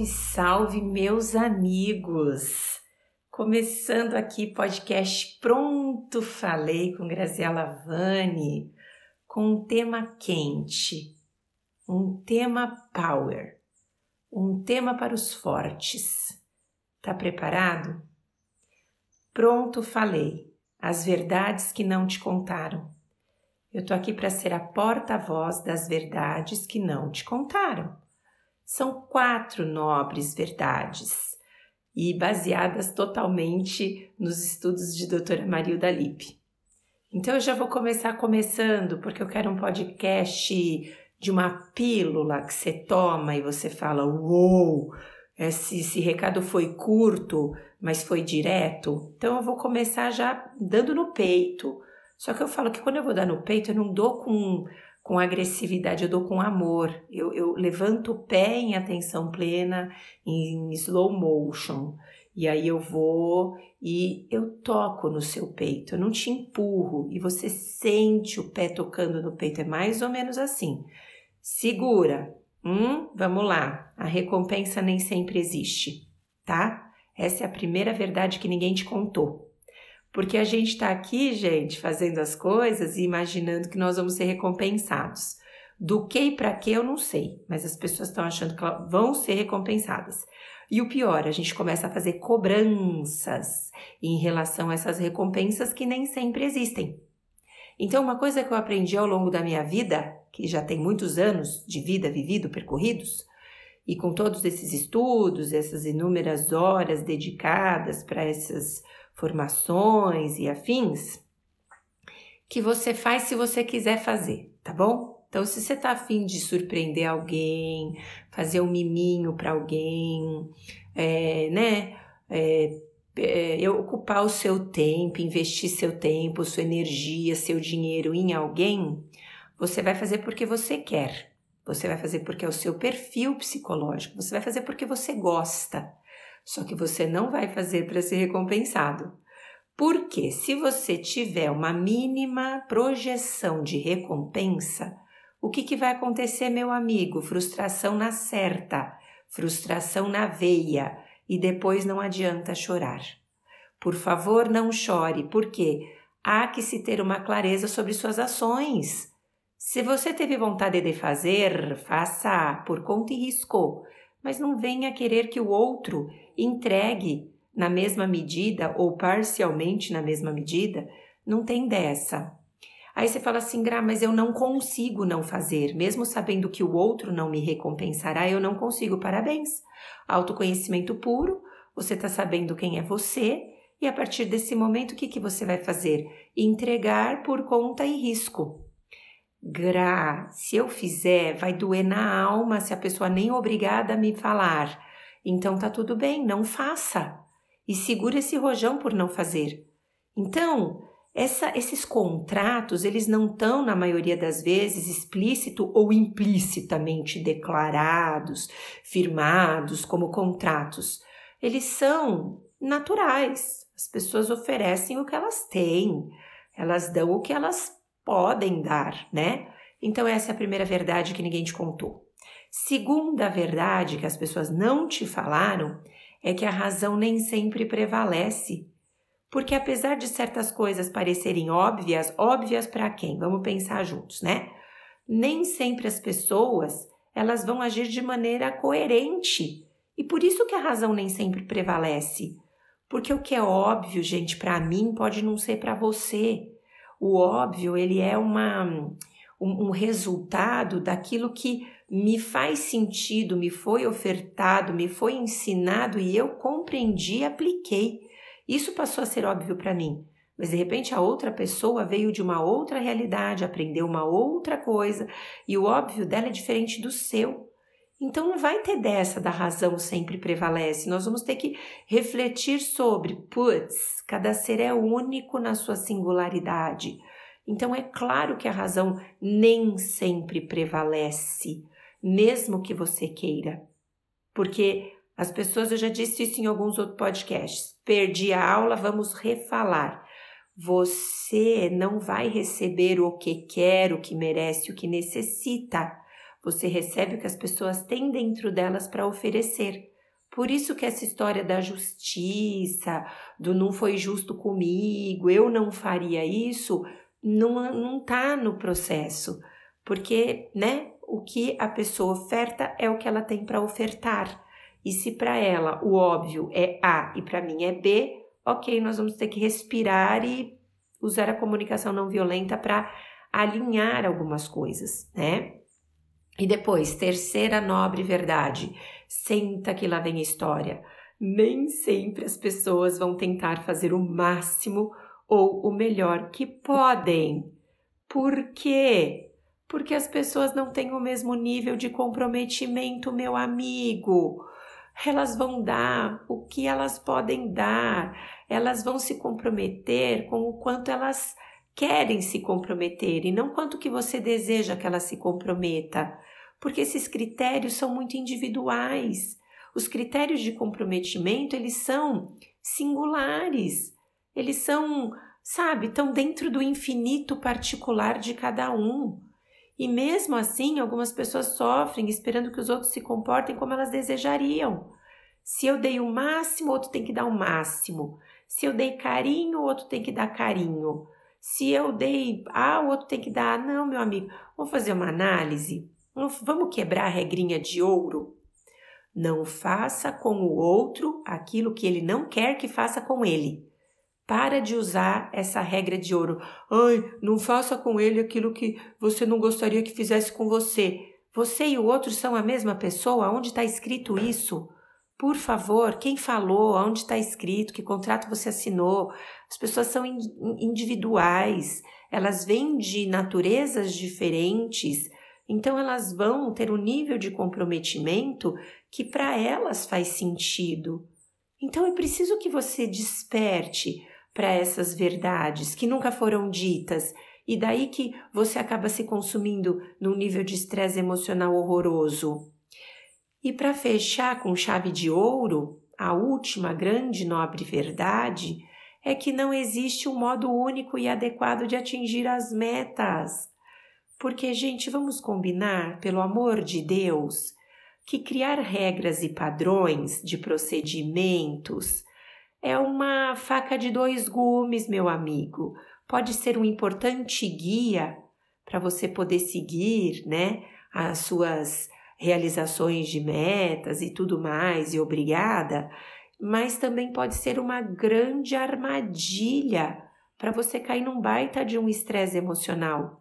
Salve, salve, meus amigos! Começando aqui podcast Pronto Falei com Graziela Vani, com um tema quente, um tema power, um tema para os fortes. Tá preparado? Pronto falei, as verdades que não te contaram. Eu tô aqui para ser a porta-voz das verdades que não te contaram. São quatro nobres verdades e baseadas totalmente nos estudos de doutora Marilda Lippe. Então eu já vou começar começando, porque eu quero um podcast de uma pílula que você toma e você fala: Uou, esse, esse recado foi curto, mas foi direto. Então eu vou começar já dando no peito. Só que eu falo que quando eu vou dar no peito, eu não dou com com agressividade, eu dou com amor. Eu, eu levanto o pé em atenção plena, em slow motion. E aí eu vou e eu toco no seu peito, eu não te empurro e você sente o pé tocando no peito. É mais ou menos assim. Segura. Hum, vamos lá. A recompensa nem sempre existe, tá? Essa é a primeira verdade que ninguém te contou. Porque a gente está aqui, gente, fazendo as coisas e imaginando que nós vamos ser recompensados. Do que e para que eu não sei, mas as pessoas estão achando que vão ser recompensadas. E o pior, a gente começa a fazer cobranças em relação a essas recompensas que nem sempre existem. Então, uma coisa que eu aprendi ao longo da minha vida, que já tem muitos anos de vida vivido, percorridos, e com todos esses estudos, essas inúmeras horas dedicadas para essas formações e afins, que você faz se você quiser fazer, tá bom? Então, se você tá afim de surpreender alguém, fazer um miminho para alguém, é, né? É, é, ocupar o seu tempo, investir seu tempo, sua energia, seu dinheiro em alguém, você vai fazer porque você quer. Você vai fazer porque é o seu perfil psicológico. Você vai fazer porque você gosta. Só que você não vai fazer para ser recompensado. Porque se você tiver uma mínima projeção de recompensa, o que, que vai acontecer, meu amigo? Frustração na certa, frustração na veia, e depois não adianta chorar. Por favor, não chore, porque há que se ter uma clareza sobre suas ações. Se você teve vontade de fazer, faça por conta e risco, mas não venha querer que o outro entregue na mesma medida ou parcialmente na mesma medida, não tem dessa. Aí você fala assim, Gra, mas eu não consigo não fazer, mesmo sabendo que o outro não me recompensará, eu não consigo. Parabéns. Autoconhecimento puro, você está sabendo quem é você, e a partir desse momento, o que, que você vai fazer? Entregar por conta e risco. Gra, se eu fizer, vai doer na alma se a pessoa nem é obrigada a me falar. Então tá tudo bem, não faça. E segura esse rojão por não fazer. Então, essa, esses contratos, eles não estão, na maioria das vezes, explícito ou implicitamente declarados, firmados como contratos. Eles são naturais. As pessoas oferecem o que elas têm, elas dão o que elas podem dar, né? Então, essa é a primeira verdade que ninguém te contou. Segunda verdade que as pessoas não te falaram é que a razão nem sempre prevalece. Porque apesar de certas coisas parecerem óbvias, óbvias para quem? Vamos pensar juntos, né? Nem sempre as pessoas elas vão agir de maneira coerente. E por isso que a razão nem sempre prevalece. Porque o que é óbvio, gente, para mim pode não ser para você. O óbvio, ele é uma, um, um resultado daquilo que me faz sentido, me foi ofertado, me foi ensinado e eu compreendi e apliquei. Isso passou a ser óbvio para mim. Mas de repente a outra pessoa veio de uma outra realidade, aprendeu uma outra coisa e o óbvio dela é diferente do seu. Então não vai ter dessa da razão sempre prevalece. Nós vamos ter que refletir sobre, putz, cada ser é único na sua singularidade. Então é claro que a razão nem sempre prevalece, mesmo que você queira. Porque as pessoas, eu já disse isso em alguns outros podcasts, perdi a aula, vamos refalar. Você não vai receber o que quer, o que merece, o que necessita você recebe o que as pessoas têm dentro delas para oferecer. Por isso que essa história da justiça, do não foi justo comigo, eu não faria isso, não, não tá no processo. Porque, né, o que a pessoa oferta é o que ela tem para ofertar. E se para ela o óbvio é A e para mim é B, ok, nós vamos ter que respirar e usar a comunicação não violenta para alinhar algumas coisas, né? E depois, terceira nobre verdade, senta que lá vem a história. Nem sempre as pessoas vão tentar fazer o máximo ou o melhor que podem. Por quê? Porque as pessoas não têm o mesmo nível de comprometimento, meu amigo. Elas vão dar o que elas podem dar, elas vão se comprometer com o quanto elas querem se comprometer e não quanto que você deseja que ela se comprometa, porque esses critérios são muito individuais. Os critérios de comprometimento, eles são singulares. Eles são, sabe, estão dentro do infinito particular de cada um. E mesmo assim, algumas pessoas sofrem esperando que os outros se comportem como elas desejariam. Se eu dei o máximo, outro tem que dar o máximo. Se eu dei carinho, outro tem que dar carinho. Se eu dei A, o outro tem que dar. Não, meu amigo, vamos fazer uma análise. Vamos quebrar a regrinha de ouro. Não faça com o outro aquilo que ele não quer que faça com ele. Para de usar essa regra de ouro. Ai, não faça com ele aquilo que você não gostaria que fizesse com você. Você e o outro são a mesma pessoa? Onde está escrito isso? Por favor, quem falou? Onde está escrito? Que contrato você assinou? As pessoas são individuais, elas vêm de naturezas diferentes, então elas vão ter um nível de comprometimento que para elas faz sentido. Então é preciso que você desperte para essas verdades que nunca foram ditas e daí que você acaba se consumindo num nível de estresse emocional horroroso. E para fechar com chave de ouro, a última grande nobre verdade é que não existe um modo único e adequado de atingir as metas. Porque, gente, vamos combinar, pelo amor de Deus, que criar regras e padrões de procedimentos é uma faca de dois gumes, meu amigo. Pode ser um importante guia para você poder seguir, né, as suas realizações de metas e tudo mais, e obrigada, mas também pode ser uma grande armadilha para você cair num baita de um estresse emocional.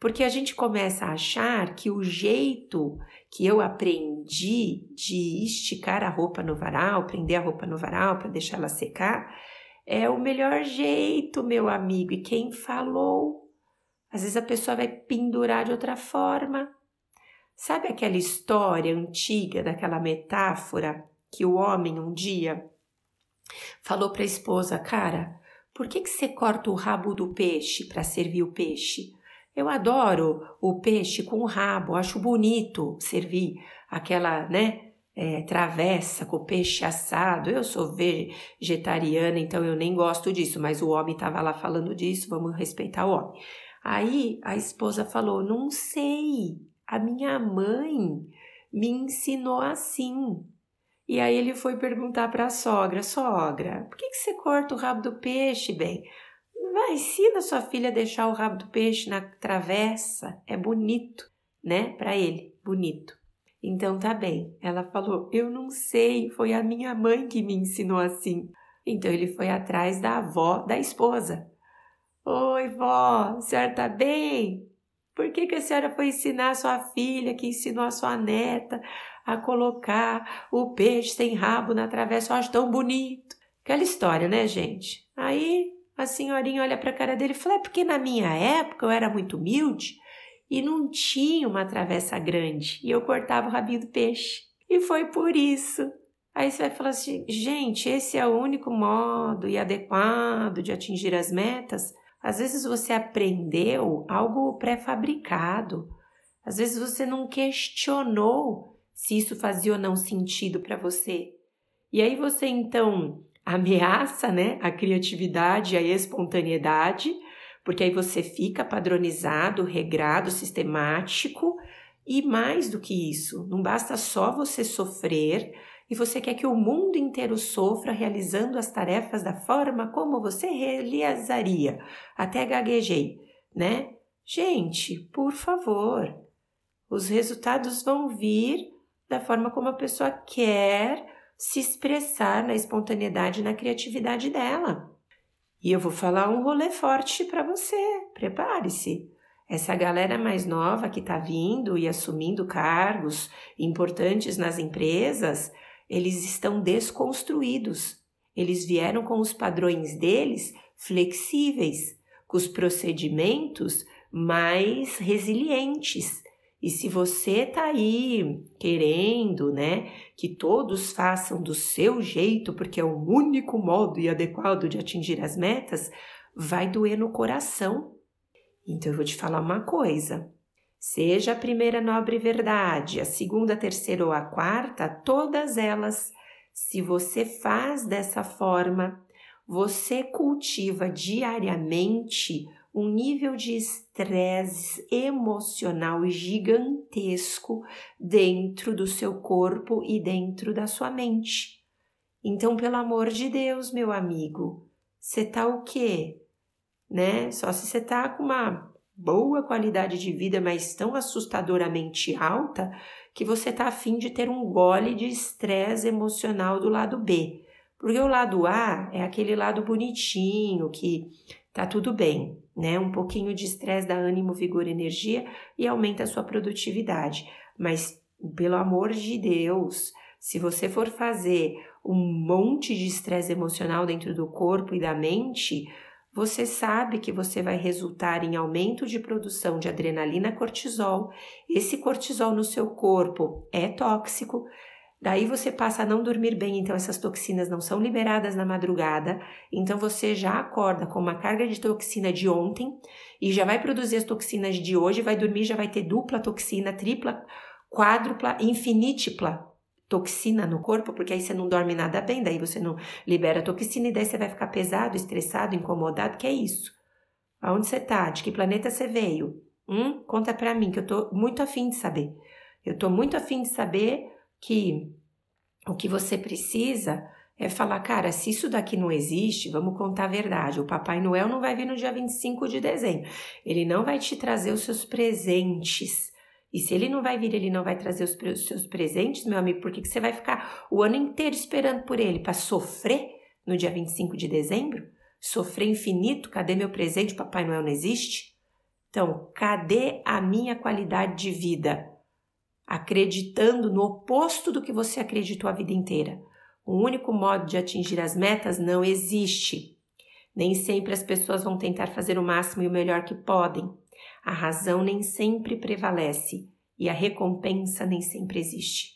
Porque a gente começa a achar que o jeito que eu aprendi de esticar a roupa no varal, prender a roupa no varal para deixar ela secar, é o melhor jeito, meu amigo. E quem falou? Às vezes a pessoa vai pendurar de outra forma. Sabe aquela história antiga, daquela metáfora que o homem um dia falou para a esposa: Cara, por que, que você corta o rabo do peixe para servir o peixe? Eu adoro o peixe com o rabo, acho bonito servir aquela, né, é, travessa com peixe assado. Eu sou vegetariana, então eu nem gosto disso, mas o homem estava lá falando disso, vamos respeitar o homem. Aí a esposa falou: Não sei, a minha mãe me ensinou assim. E aí ele foi perguntar para a sogra: Sogra, por que, que você corta o rabo do peixe, bem? Vai, ensina sua filha a deixar o rabo do peixe na travessa. É bonito, né? Para ele, bonito. Então tá bem. Ela falou: Eu não sei, foi a minha mãe que me ensinou assim. Então ele foi atrás da avó da esposa. Oi, vó, a senhora tá bem? Por que, que a senhora foi ensinar a sua filha, que ensinou a sua neta, a colocar o peixe sem rabo na travessa? Eu acho tão bonito. Aquela história, né, gente? Aí a senhorinha olha para a cara dele e fala: é porque na minha época eu era muito humilde e não tinha uma travessa grande e eu cortava o rabinho do peixe. E foi por isso. Aí você vai falar assim: gente, esse é o único modo e adequado de atingir as metas. Às vezes você aprendeu algo pré-fabricado. Às vezes você não questionou se isso fazia ou não sentido para você. E aí você então ameaça, né, a criatividade, a espontaneidade, porque aí você fica padronizado, regrado, sistemático, e mais do que isso, não basta só você sofrer e você quer que o mundo inteiro sofra realizando as tarefas da forma como você realizaria. Até gaguejei, né? Gente, por favor, os resultados vão vir da forma como a pessoa quer se expressar na espontaneidade e na criatividade dela. E eu vou falar um rolê forte para você. Prepare-se. Essa galera mais nova que está vindo e assumindo cargos importantes nas empresas, eles estão desconstruídos. Eles vieram com os padrões deles flexíveis, com os procedimentos mais resilientes. E se você está aí querendo, né, que todos façam do seu jeito, porque é o único modo e adequado de atingir as metas, vai doer no coração. Então eu vou te falar uma coisa. Seja a primeira nobre verdade, a segunda, a terceira ou a quarta, todas elas, se você faz dessa forma, você cultiva diariamente um nível de estresse emocional gigantesco dentro do seu corpo e dentro da sua mente. Então, pelo amor de Deus, meu amigo, você tá o quê? Né? Só se você tá com uma boa qualidade de vida, mas tão assustadoramente alta que você tá afim de ter um gole de estresse emocional do lado B. Porque o lado A é aquele lado bonitinho, que tá tudo bem, né? Um pouquinho de estresse dá ânimo, vigor, energia e aumenta a sua produtividade. Mas, pelo amor de Deus, se você for fazer um monte de estresse emocional dentro do corpo e da mente, você sabe que você vai resultar em aumento de produção de adrenalina cortisol. Esse cortisol no seu corpo é tóxico. Daí você passa a não dormir bem, então essas toxinas não são liberadas na madrugada. Então você já acorda com uma carga de toxina de ontem e já vai produzir as toxinas de hoje, vai dormir, já vai ter dupla toxina, tripla, quádrupla, infinítipla toxina no corpo, porque aí você não dorme nada bem, daí você não libera toxina e daí você vai ficar pesado, estressado, incomodado, que é isso. Aonde você tá? De que planeta você veio? Hum? Conta pra mim, que eu tô muito afim de saber. Eu tô muito afim de saber que o que você precisa é falar, cara, se isso daqui não existe, vamos contar a verdade. O Papai Noel não vai vir no dia 25 de dezembro. Ele não vai te trazer os seus presentes e se ele não vai vir, ele não vai trazer os, os seus presentes, meu amigo, por que, que você vai ficar o ano inteiro esperando por ele? Para sofrer no dia 25 de dezembro? Sofrer infinito? Cadê meu presente? Papai Noel não existe? Então, cadê a minha qualidade de vida? Acreditando no oposto do que você acreditou a vida inteira. O único modo de atingir as metas não existe. Nem sempre as pessoas vão tentar fazer o máximo e o melhor que podem. A razão nem sempre prevalece e a recompensa nem sempre existe.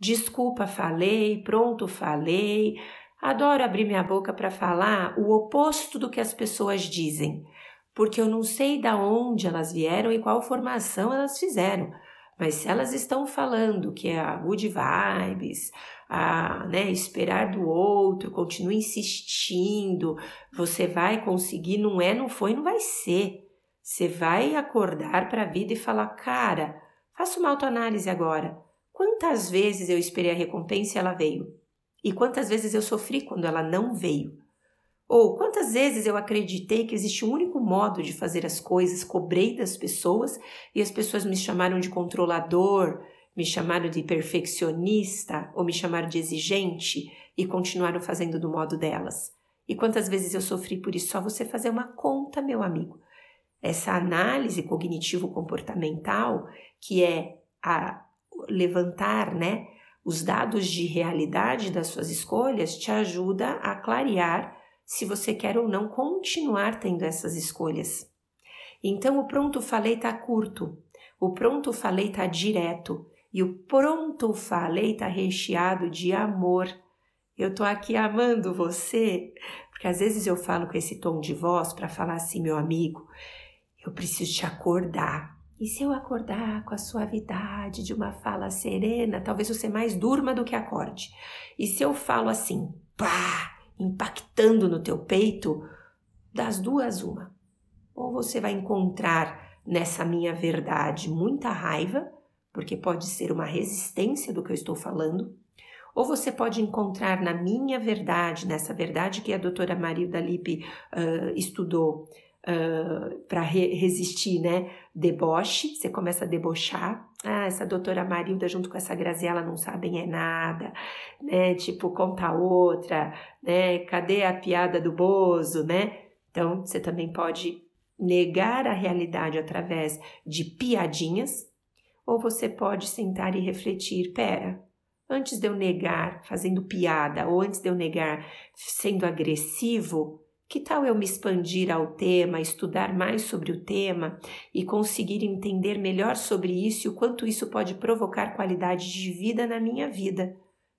Desculpa, falei, pronto, falei. Adoro abrir minha boca para falar o oposto do que as pessoas dizem, porque eu não sei da onde elas vieram e qual formação elas fizeram. Mas se elas estão falando que é a good vibes, a né, esperar do outro, continue insistindo, você vai conseguir, não é, não foi, não vai ser. Você vai acordar para a vida e falar: cara, faça uma autoanálise agora. Quantas vezes eu esperei a recompensa e ela veio? E quantas vezes eu sofri quando ela não veio? Ou quantas vezes eu acreditei que existe um único modo de fazer as coisas, cobrei das pessoas e as pessoas me chamaram de controlador, me chamaram de perfeccionista ou me chamaram de exigente e continuaram fazendo do modo delas? E quantas vezes eu sofri por isso? Só você fazer uma conta, meu amigo essa análise cognitivo-comportamental, que é a levantar né, os dados de realidade das suas escolhas, te ajuda a clarear se você quer ou não continuar tendo essas escolhas. Então, o pronto falei está curto, o pronto falei está direto e o pronto falei está recheado de amor. Eu tô aqui amando você, porque às vezes eu falo com esse tom de voz para falar assim, meu amigo, eu preciso te acordar. E se eu acordar com a suavidade de uma fala serena, talvez você mais durma do que acorde. E se eu falo assim, pá, impactando no teu peito, das duas uma. Ou você vai encontrar nessa minha verdade muita raiva, porque pode ser uma resistência do que eu estou falando, Ou você pode encontrar na minha verdade, nessa verdade que a doutora Marilda Lippe uh, estudou, uh, para re resistir, né? Deboche, você começa a debochar. Ah, essa doutora Marilda junto com essa Graziela não sabem é nada, né? Tipo, conta outra, né? Cadê a piada do Bozo, né? Então, você também pode negar a realidade através de piadinhas, ou você pode sentar e refletir, pera, antes de eu negar fazendo piada, ou antes de eu negar sendo agressivo, que tal eu me expandir ao tema, estudar mais sobre o tema e conseguir entender melhor sobre isso e o quanto isso pode provocar qualidade de vida na minha vida?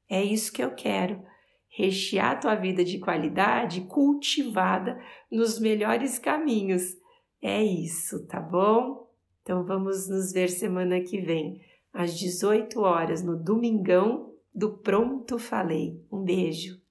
É isso que eu quero. Rechear tua vida de qualidade cultivada nos melhores caminhos. É isso, tá bom? Então vamos nos ver semana que vem, às 18 horas, no Domingão do Pronto Falei. Um beijo.